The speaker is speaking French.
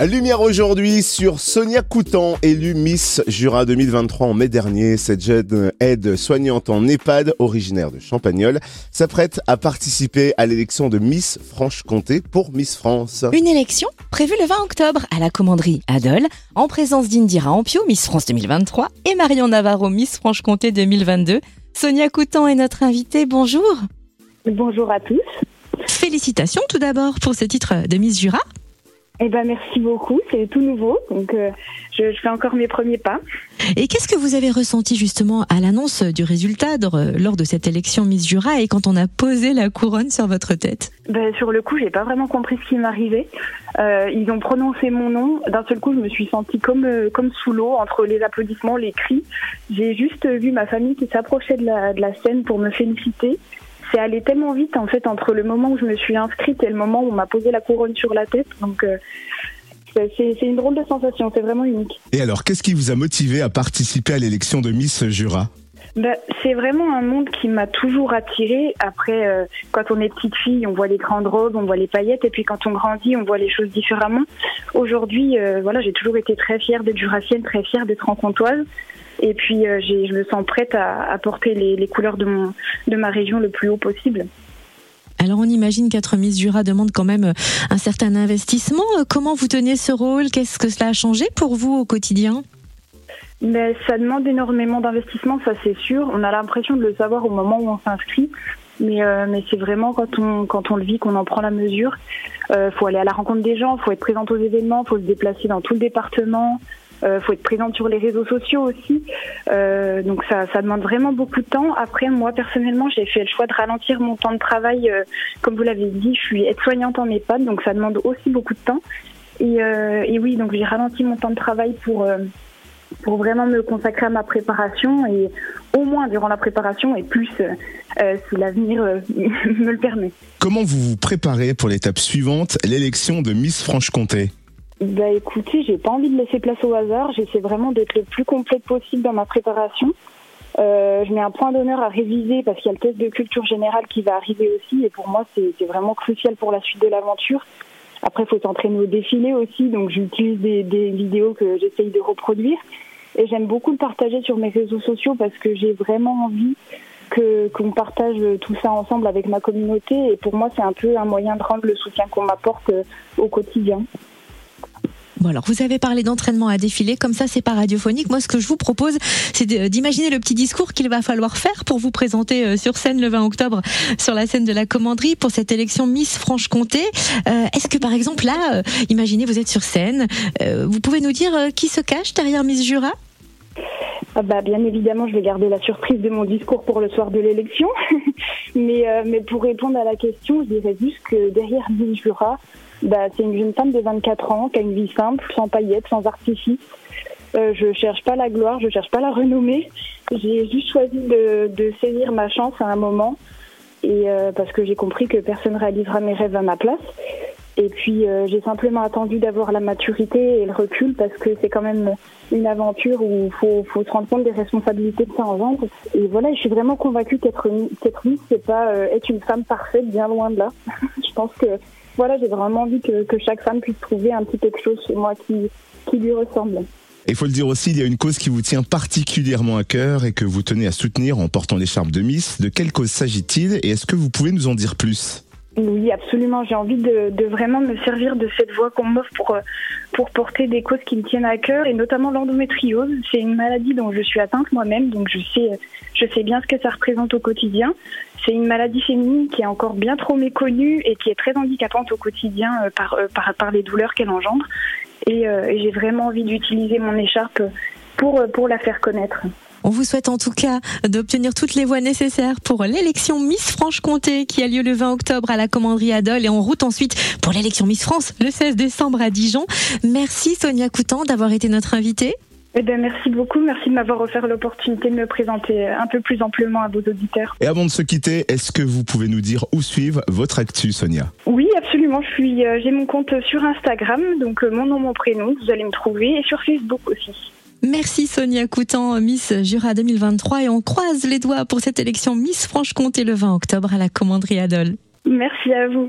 Lumière aujourd'hui sur Sonia Coutan, élue Miss Jura 2023 en mai dernier. Cette jeune aide soignante en EHPAD, originaire de Champagnol, s'apprête à participer à l'élection de Miss Franche-Comté pour Miss France. Une élection prévue le 20 octobre à la commanderie Adol, en présence d'Indira Ampio, Miss France 2023, et Marion Navarro, Miss Franche-Comté 2022. Sonia Coutan est notre invitée. Bonjour. Bonjour à tous. Félicitations tout d'abord pour ce titre de Miss Jura. Eh ben merci beaucoup, c'est tout nouveau, donc euh, je, je, fais encore mes premiers pas. Et qu'est-ce que vous avez ressenti justement à l'annonce du résultat de, lors de cette élection Miss Jura et quand on a posé la couronne sur votre tête? Ben, Sur le coup, j'ai pas vraiment compris ce qui m'arrivait. Euh, ils ont prononcé mon nom. D'un seul coup, je me suis sentie comme euh, comme sous l'eau entre les applaudissements, les cris. J'ai juste vu ma famille qui s'approchait de la, de la scène pour me féliciter c'est allé tellement vite en fait entre le moment où je me suis inscrite et le moment où on m'a posé la couronne sur la tête. Donc euh, c'est une drôle de sensation, c'est vraiment unique. Et alors, qu'est-ce qui vous a motivé à participer à l'élection de Miss Jura? Ben, c'est vraiment un monde qui m'a toujours attirée. Après, euh, quand on est petite fille, on voit les grandes robes, on voit les paillettes, et puis quand on grandit, on voit les choses différemment. Aujourd'hui, euh, voilà, j'ai toujours été très fière d'être jurassienne, très fière d'être rencontoise. Et puis, euh, je me sens prête à, à porter les, les, couleurs de, mon, de ma région le plus haut possible. Alors on imagine qu'être Miss Jura demande quand même un certain investissement. Comment vous tenez ce rôle? Qu'est-ce que cela a changé pour vous au quotidien? Mais ça demande énormément d'investissement, ça c'est sûr. On a l'impression de le savoir au moment où on s'inscrit, mais, euh, mais c'est vraiment quand on, quand on le vit qu'on en prend la mesure. Il euh, faut aller à la rencontre des gens, faut être présente aux événements, faut se déplacer dans tout le département, euh, faut être présente sur les réseaux sociaux aussi. Euh, donc ça, ça demande vraiment beaucoup de temps. Après, moi personnellement, j'ai fait le choix de ralentir mon temps de travail. Euh, comme vous l'avez dit, je suis aide-soignante en EHPAD, donc ça demande aussi beaucoup de temps. Et, euh, et oui, donc j'ai ralenti mon temps de travail pour pour vraiment me consacrer à ma préparation et au moins durant la préparation et plus euh, si l'avenir euh, me le permet. Comment vous vous préparez pour l'étape suivante, l'élection de Miss Franche-Comté? Bah écoutez, j'ai pas envie de laisser place au hasard. J'essaie vraiment d'être le plus complète possible dans ma préparation. Euh, je mets un point d'honneur à réviser parce qu'il y a le test de culture générale qui va arriver aussi et pour moi c'est vraiment crucial pour la suite de l'aventure. Après, il faut s'entraîner au défilé aussi, donc j'utilise des, des, vidéos que j'essaye de reproduire. Et j'aime beaucoup le partager sur mes réseaux sociaux parce que j'ai vraiment envie que qu'on partage tout ça ensemble avec ma communauté. Et pour moi, c'est un peu un moyen de rendre le soutien qu'on m'apporte euh, au quotidien. Bon alors vous avez parlé d'entraînement à défiler, comme ça c'est pas radiophonique. Moi ce que je vous propose c'est d'imaginer le petit discours qu'il va falloir faire pour vous présenter euh, sur scène le 20 octobre sur la scène de la commanderie pour cette élection Miss Franche-Comté. Euh, Est-ce que par exemple là, imaginez vous êtes sur scène, vous pouvez nous dire qui se cache derrière Miss Jura? Bah, bien évidemment, je vais garder la surprise de mon discours pour le soir de l'élection. mais, euh, mais pour répondre à la question, je dirais juste que derrière Jura, bah, c'est une jeune femme de 24 ans qui a une vie simple, sans paillettes, sans artifice. Euh, je cherche pas la gloire, je cherche pas la renommée. J'ai juste choisi de, de, saisir ma chance à un moment et euh, parce que j'ai compris que personne réalisera mes rêves à ma place. Et puis euh, j'ai simplement attendu d'avoir la maturité et le recul parce que c'est quand même une aventure où il faut, faut, se rendre compte des responsabilités que ça engendre. Et voilà, je suis vraiment convaincue qu'être qu'être Miss, c'est pas euh, être une femme parfaite, bien loin de là. je pense que voilà, j'ai vraiment envie que, que, chaque femme puisse trouver un petit quelque chose chez moi qui, qui lui ressemble. Il faut le dire aussi, il y a une cause qui vous tient particulièrement à cœur et que vous tenez à soutenir en portant l'écharpe de Miss. De quelle cause s'agit-il et est-ce que vous pouvez nous en dire plus? Oui, absolument. J'ai envie de, de, vraiment me servir de cette voix qu'on m'offre pour, pour porter des causes qui me tiennent à cœur, et notamment l'endométriose. C'est une maladie dont je suis atteinte moi-même, donc je sais, je sais bien ce que ça représente au quotidien. C'est une maladie féminine qui est encore bien trop méconnue et qui est très handicapante au quotidien par, par, par les douleurs qu'elle engendre. Et, euh, et j'ai vraiment envie d'utiliser mon écharpe pour, pour la faire connaître. On vous souhaite en tout cas d'obtenir toutes les voix nécessaires pour l'élection Miss Franche-Comté qui a lieu le 20 octobre à la commanderie Adol et en route ensuite pour l'élection Miss France le 16 décembre à Dijon. Merci Sonia Coutan d'avoir été notre invitée. Eh bien, merci beaucoup. Merci de m'avoir offert l'opportunité de me présenter un peu plus amplement à vos auditeurs. Et avant de se quitter, est-ce que vous pouvez nous dire où suivre votre actu, Sonia? Oui, absolument. Je suis, euh, j'ai mon compte sur Instagram, donc euh, mon nom, mon prénom, vous allez me trouver, et sur Facebook aussi. Merci Sonia Coutan, Miss Jura 2023 et on croise les doigts pour cette élection Miss Franche-Comté le 20 octobre à la commanderie Adol. Merci à vous.